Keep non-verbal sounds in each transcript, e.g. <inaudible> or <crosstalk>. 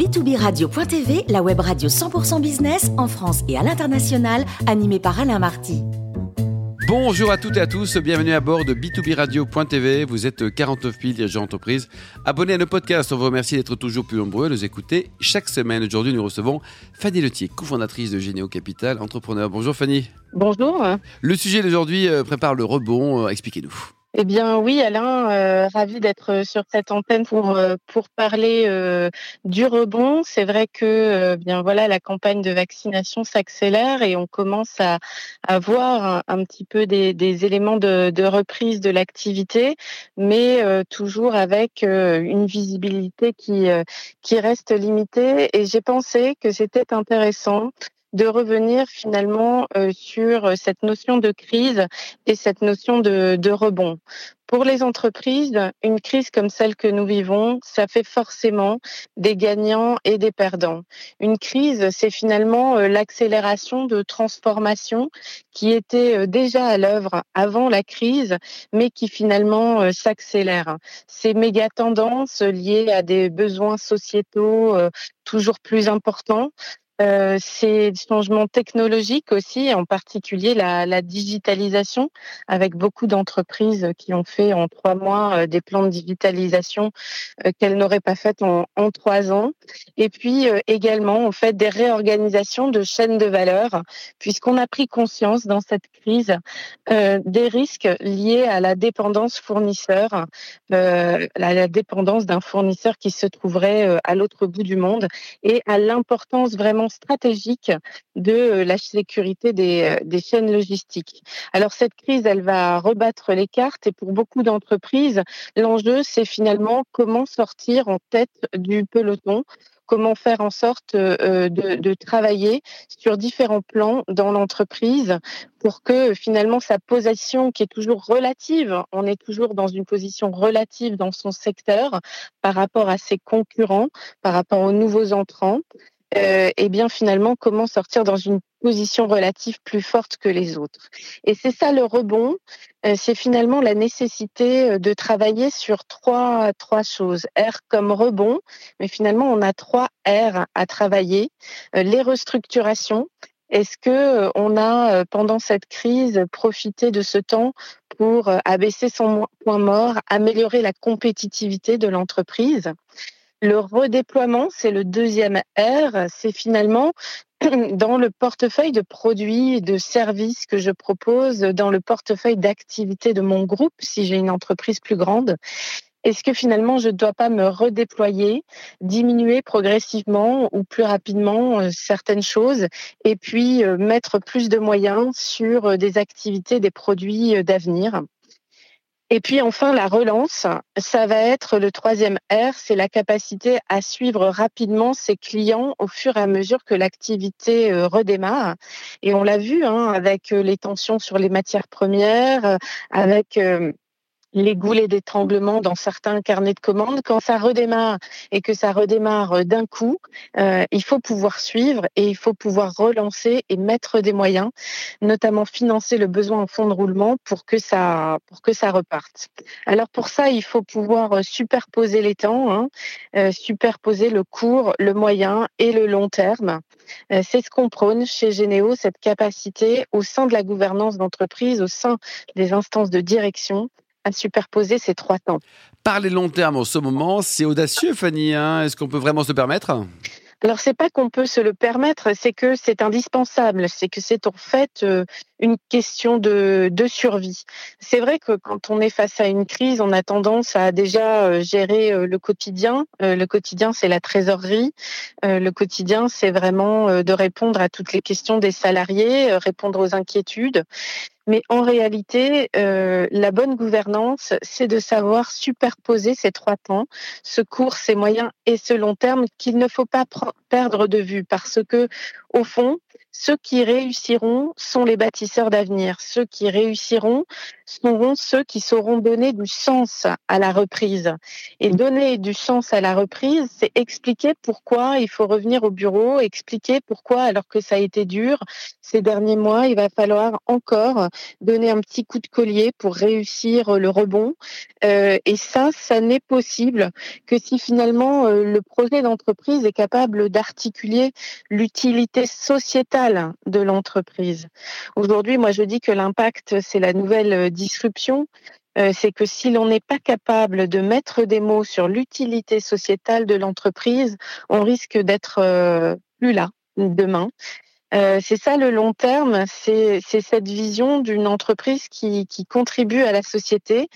b2b-radio.tv, la web radio 100% business en France et à l'international, animée par Alain Marty. Bonjour à toutes et à tous, bienvenue à bord de B2B Radio.tv. Vous êtes 49 000 dirigeants d'entreprise. Abonnez à nos podcasts, on vous remercie d'être toujours plus nombreux à nous écouter chaque semaine. Aujourd'hui, nous recevons Fanny Letier, cofondatrice de Généo Capital, entrepreneur. Bonjour Fanny. Bonjour. Le sujet d'aujourd'hui euh, prépare le rebond, euh, expliquez-nous. Eh bien oui, Alain, euh, ravi d'être sur cette antenne pour euh, pour parler euh, du rebond. C'est vrai que euh, bien voilà, la campagne de vaccination s'accélère et on commence à, à voir un, petit peu des, des éléments de, de, reprise de l'activité, mais toujours avec une visibilité qui qui reste limitée. Et j'ai pensé que c'était intéressant de revenir finalement euh, sur euh, cette notion de crise et cette notion de, de, rebond. Pour les entreprises, une crise comme celle que nous vivons, ça fait forcément des gagnants et des perdants. Une crise, c'est finalement euh, l'accélération de transformation qui était déjà à l'œuvre avant la crise, mais qui finalement s'accélère. Ces méga tendances liées à des besoins sociétaux toujours plus importants euh, ces changements technologiques aussi, en particulier la, la digitalisation, avec beaucoup d'entreprises qui ont fait en trois mois euh, des plans de digitalisation euh, qu'elles n'auraient pas fait en, trois ans. Et puis également, en fait, des réorganisations de chaînes de valeur, puisqu'on a pris conscience dans cette crise des risques liés à la dépendance fournisseur, la dépendance d'un fournisseur qui se trouverait à l'autre bout du monde, et à l'importance vraiment stratégique de euh, la sécurité des, euh, des chaînes logistiques. Alors cette crise, elle va rebattre les cartes et pour beaucoup d'entreprises, l'enjeu, c'est finalement comment sortir en tête du peloton comment faire en sorte euh, de, travailler sur différents plans dans l'entreprise pour que finalement sa position qui est toujours relative, on est toujours dans une position relative dans son secteur par rapport à ses concurrents, par rapport aux nouveaux entrants, euh, et bien finalement comment sortir dans une position relative plus forte que les autres. Et c'est ça le rebond, euh, c'est finalement la nécessité euh, de travailler sur trois trois choses. R comme rebond, mais finalement on a trois R à travailler. Euh, les restructurations. Est-ce que on a pendant cette crise profité de ce temps pour abaisser son point mort, améliorer la compétitivité de l'entreprise? Le redéploiement, c'est le deuxième R. C'est finalement <clears throat> dans le portefeuille de produits et de services que je propose, dans le portefeuille d'activités de mon groupe, si j'ai une entreprise plus grande. Est-ce que finalement je ne dois pas me redéployer, diminuer progressivement ou plus rapidement euh, certaines choses et puis euh, mettre plus de moyens sur euh, des activités, des produits d'avenir? Et puis enfin, la relance, ça va être le troisième R, c'est la capacité à suivre rapidement ses clients au fur et à mesure que l'activité euh, redémarre. Et on l'a vu hein, avec euh, les tensions sur les matières premières, euh, avec les goulets d'étranglement dans certains carnets de commandes. Quand ça redémarre et que ça redémarre euh, d'un coup, euh, il faut pouvoir suivre et il faut pouvoir relancer et mettre des moyens, notamment financer le besoin en fonds de roulement pour que ça pour que ça reparte. Alors pour ça, il faut pouvoir euh, superposer les temps, hein, superposer le court, le moyen et le long terme. C'est ce qu'on prône chez Généo, cette capacité au sein de la gouvernance d'entreprise, au sein des instances de direction à superposer ces trois temps. Parler long terme en ce moment, c'est audacieux, Fanny. Hein Est-ce qu'on peut vraiment se permettre? Alors c'est pas qu'on peut se le permettre, c'est que c'est indispensable, c'est que c'est en fait euh, une question de, de survie. C'est vrai que quand on est face à une crise, on a tendance à déjà euh, gérer euh, le quotidien. Le quotidien, c'est la trésorerie. Le quotidien, c'est vraiment de répondre à toutes les questions des salariés, répondre aux inquiétudes. Mais en réalité, euh, la bonne gouvernance, c'est de savoir superposer ces trois temps, ce court, ces moyens et ce long terme qu'il ne faut pas perdre de vue parce que, au fond, ceux qui réussiront sont les bâtisseurs d'avenir. Ceux qui réussiront seront ceux qui sauront donner du sens à la reprise. Et donner du sens à la reprise, c'est expliquer pourquoi il faut revenir au bureau, expliquer pourquoi, alors que ça a été dur ces derniers mois, il va falloir encore donner un petit coup de collier pour réussir le rebond. Euh, et ça, ça n'est possible que si finalement euh, le projet d'entreprise est capable d'articuler l'utilité sociétale de l'entreprise. Aujourd'hui, moi, je dis que l'impact, c'est la nouvelle disruption. Euh, c'est que si l'on n'est pas capable de mettre des mots sur l'utilité sociétale de l'entreprise, on risque d'être euh, plus là demain. Euh, c'est ça le long terme, c'est cette vision d'une entreprise qui, qui contribue à la société.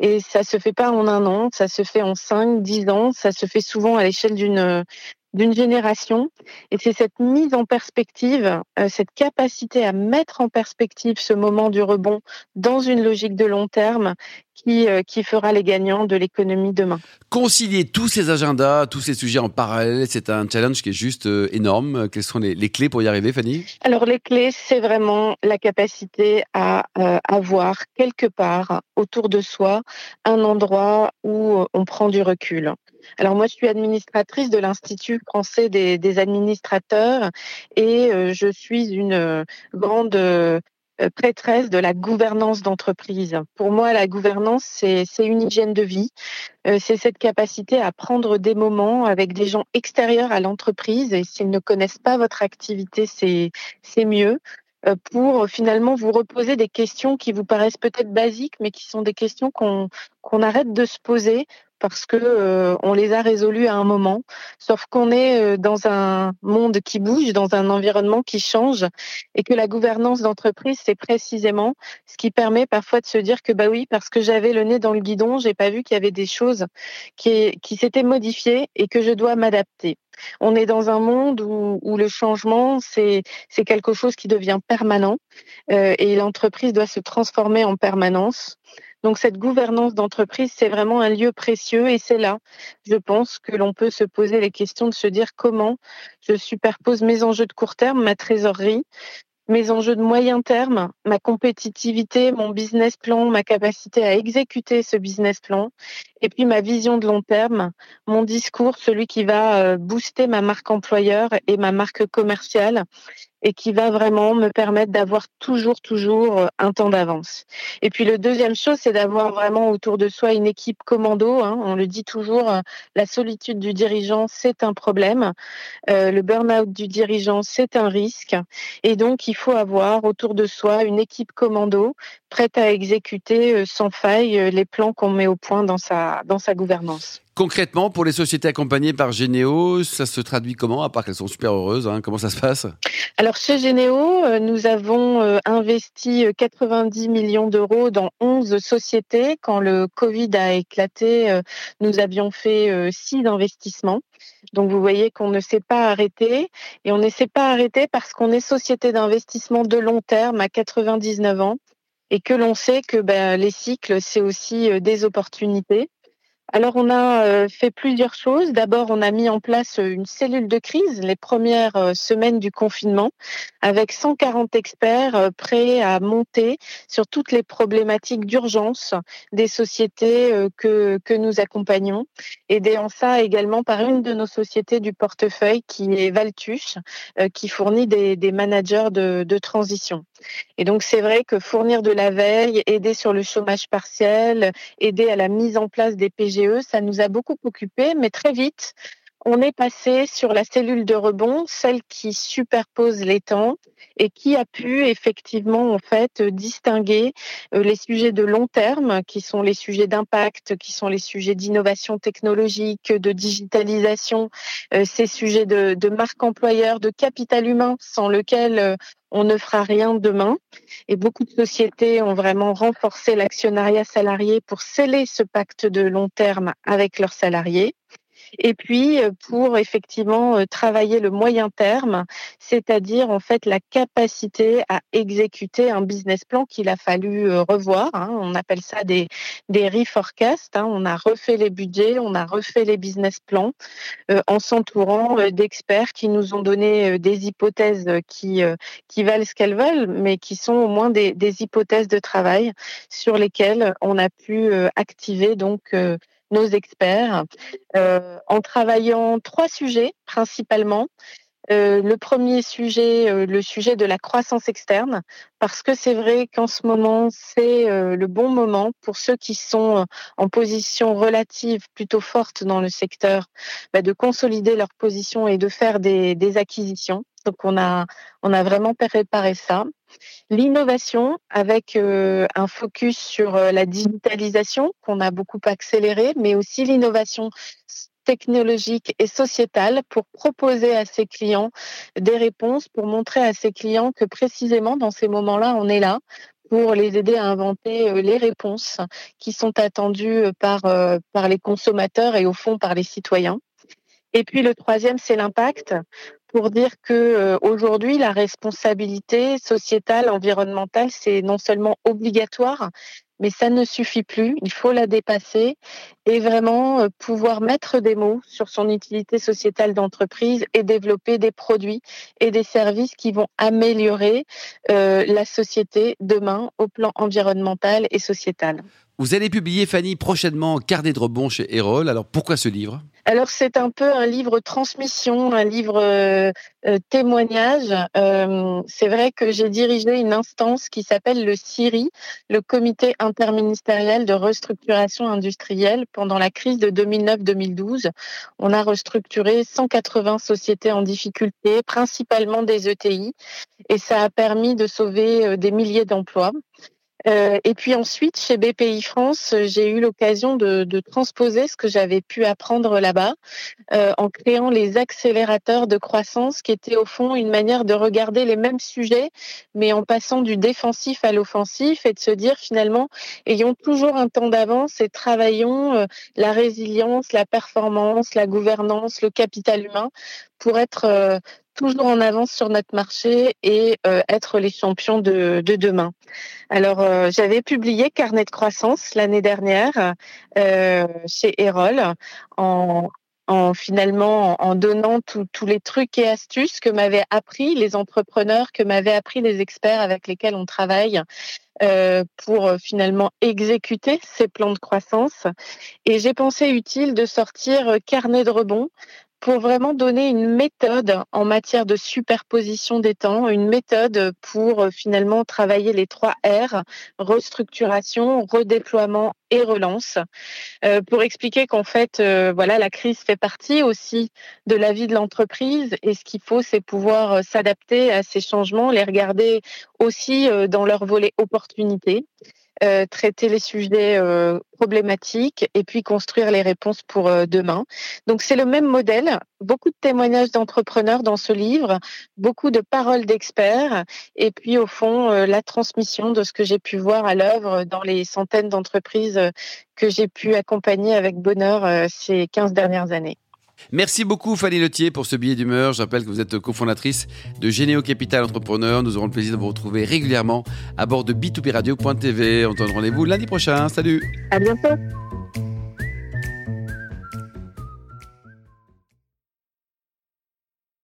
Et ça se fait pas en un an, ça se fait en cinq, dix ans, ça se fait souvent à l'échelle d'une d'une génération. Et c'est cette mise en perspective, euh, cette capacité à mettre en perspective ce moment du rebond dans une logique de long terme qui, euh, qui fera les gagnants de l'économie demain. Concilier tous ces agendas, tous ces sujets en parallèle, c'est un challenge qui est juste euh, énorme. Quelles sont les, les, clés pour y arriver, Fanny? Alors les clés, c'est vraiment la capacité à avoir quelque part autour de soi un endroit où on prend du recul. Alors moi, je suis administratrice de l'Institut français des, administrateurs et euh, je suis une euh, grande euh, prêtresse de la gouvernance d'entreprise. Pour moi, la gouvernance, c'est une hygiène de vie. c'est cette capacité à prendre des moments avec des gens extérieurs à l'entreprise et s'ils ne connaissent pas votre activité, c'est mieux pour finalement vous reposer des questions qui vous paraissent peut-être basiques, mais qui sont des questions qu'on arrête de se poser parce que euh, on les a résolus à un moment. Sauf qu'on est euh, dans un monde qui bouge, dans un environnement qui change, et que la gouvernance d'entreprise, c'est précisément ce qui permet parfois de se dire que bah oui, parce que j'avais le nez dans le guidon, j'ai pas vu qu'il y avait des choses qui, qui s'étaient modifiées et que je dois m'adapter. On est dans un monde où, où le changement, c'est quelque chose qui devient permanent euh, et l'entreprise doit se transformer en permanence. Donc cette gouvernance d'entreprise, c'est vraiment un lieu précieux et c'est là, je pense, que l'on peut se poser les questions de se dire comment je superpose mes enjeux de court terme, ma trésorerie, mes enjeux de moyen terme, ma compétitivité, mon business plan, ma capacité à exécuter ce business plan, et puis ma vision de long terme, mon discours, celui qui va euh, booster ma marque employeur et ma marque commerciale, et qui va vraiment me permettre d'avoir toujours, toujours euh, un temps d'avance. Et puis le deuxième chose, c'est d'avoir vraiment autour de soi une équipe commando. Hein. On le dit toujours, euh, la solitude du dirigeant, c'est un problème. Euh, le burn-out du dirigeant, c'est un risque. Et donc, il faut avoir autour de soi une équipe commando prête à exécuter sans faille les plans qu'on met au point dans sa, dans sa gouvernance. Concrètement, pour les sociétés accompagnées par Généo, ça se traduit comment, à part qu'elles sont super heureuses hein Comment ça se passe? Alors, chez Généo, euh, nous avons euh, investi 90 euh, millions d'euros dans 11 sociétés. Quand le Covid a éclaté, nous avions fait 6 investissements. Donc, vous voyez qu'on ne s'est pas arrêté. Et on ne s'est pas arrêté parce qu'on est société d'investissement de long terme à 99 ans et que l'on sait que ben, les cycles, c'est aussi des opportunités. Alors, on a euh, fait plusieurs choses. D'abord, on a mis en place euh, une cellule de crise les premières euh, semaines du confinement avec 140 experts prêts à monter sur toutes les problématiques d'urgence des sociétés que, que nous accompagnons. Aidé en ça également par une de nos sociétés du portefeuille qui est Valtuche, qui fournit des, managers de, de transition. Et donc, c'est vrai que fournir de la veille, aider sur le chômage partiel, aider à la mise en place des PGE, ça nous a beaucoup occupé, mais très vite, on est passé sur la cellule de rebond, celle qui superpose les temps et qui a pu effectivement en fait distinguer euh, les sujets de long terme, qui sont les sujets d'impact, qui sont les sujets d'innovation technologique, de digitalisation, euh, ces sujets de, de marque employeur, de capital humain, sans lequel euh, on ne fera rien demain. Et beaucoup de sociétés ont vraiment renforcé l'actionnariat salarié pour sceller ce pacte de long terme avec leurs salariés. Et puis pour effectivement travailler le moyen terme, c'est-à-dire en fait la capacité à exécuter un business plan qu'il a fallu revoir. Hein. On appelle ça des des reforecasts. Hein. On a refait les budgets, on a refait les business plans en s'entourant d'experts qui nous ont donné des hypothèses qui qui valent ce qu'elles veulent, mais qui sont au moins des, des hypothèses de travail sur lesquelles on a pu activer donc nos experts euh, en travaillant trois sujets principalement. Euh, le premier sujet, euh, le sujet de la croissance externe, parce que c'est vrai qu'en ce moment, c'est le bon moment pour ceux qui sont en position relative plutôt forte dans le secteur, bah, de consolider leur position et de faire des, des acquisitions. Donc on a, on a vraiment préparé ça. L'innovation avec euh, un focus sur euh, la digitalisation qu'on a beaucoup accéléré, mais aussi l'innovation technologique et sociétale pour proposer à ses clients des réponses, pour montrer à ses clients que précisément dans ces moments-là, on est là pour les aider à inventer euh, les réponses qui sont attendues par, par les consommateurs et au fond par les citoyens. Et puis le troisième, c'est l'impact pour dire que euh, aujourd'hui la responsabilité sociétale, environnementale, c'est non seulement obligatoire, mais ça ne suffit plus. Il faut la dépasser et vraiment euh, pouvoir mettre des mots sur son utilité sociétale d'entreprise et développer des produits et des services qui vont améliorer euh, la société demain au plan environnemental et sociétal. Vous allez publier, Fanny, prochainement Carnet de rebond chez Erol. Alors pourquoi ce livre? Alors c'est un peu un livre transmission, un livre euh, euh, témoignage. Euh, c'est vrai que j'ai dirigé une instance qui s'appelle le CIRI, le Comité interministériel de restructuration industrielle. Pendant la crise de 2009-2012, on a restructuré 180 sociétés en difficulté, principalement des ETI, et ça a permis de sauver des milliers d'emplois. Euh, et puis ensuite, chez BPI France, j'ai eu l'occasion de, transposer ce que j'avais pu apprendre là-bas euh, en créant les accélérateurs de croissance, qui étaient au fond une manière de regarder les mêmes sujets, mais en passant du défensif à l'offensif et de se dire finalement, ayons toujours un temps d'avance et travaillons euh, la résilience, la performance, la gouvernance, le capital humain pour être euh, toujours en avance sur notre marché et euh, être les champions de, de demain. Alors, euh, j'avais publié Carnet de croissance l'année dernière euh, chez Erol en, en finalement en donnant tous les trucs et astuces que m'avaient appris les entrepreneurs, que m'avaient appris les experts avec lesquels on travaille pour finalement exécuter ces plans de croissance. Et j'ai pensé utile de sortir carnet de rebond pour vraiment donner une méthode en matière de superposition des temps, une méthode pour euh, finalement travailler les trois R, restructuration, redéploiement et relance, euh, pour expliquer qu'en fait, euh, voilà, la crise fait partie aussi de la vie de l'entreprise et ce qu'il faut, c'est pouvoir s'adapter à ces changements, les regarder aussi dans leur volet opportunité. Euh, traiter les sujets euh, problématiques et puis construire les réponses pour euh, demain. Donc c'est le même modèle, beaucoup de témoignages d'entrepreneurs dans ce livre, beaucoup de paroles d'experts et puis au fond la transmission de ce que j'ai pu voir à l'œuvre dans les centaines d'entreprises que j'ai pu accompagner avec bonheur ces 15 dernières années. Merci beaucoup Fanny Letier pour ce billet d'humeur. Je rappelle que vous êtes cofondatrice de Généo Capital Entrepreneur. Nous aurons le plaisir de vous retrouver régulièrement à bord de b2b-radio.tv. On donne rendez-vous lundi prochain. Salut À bientôt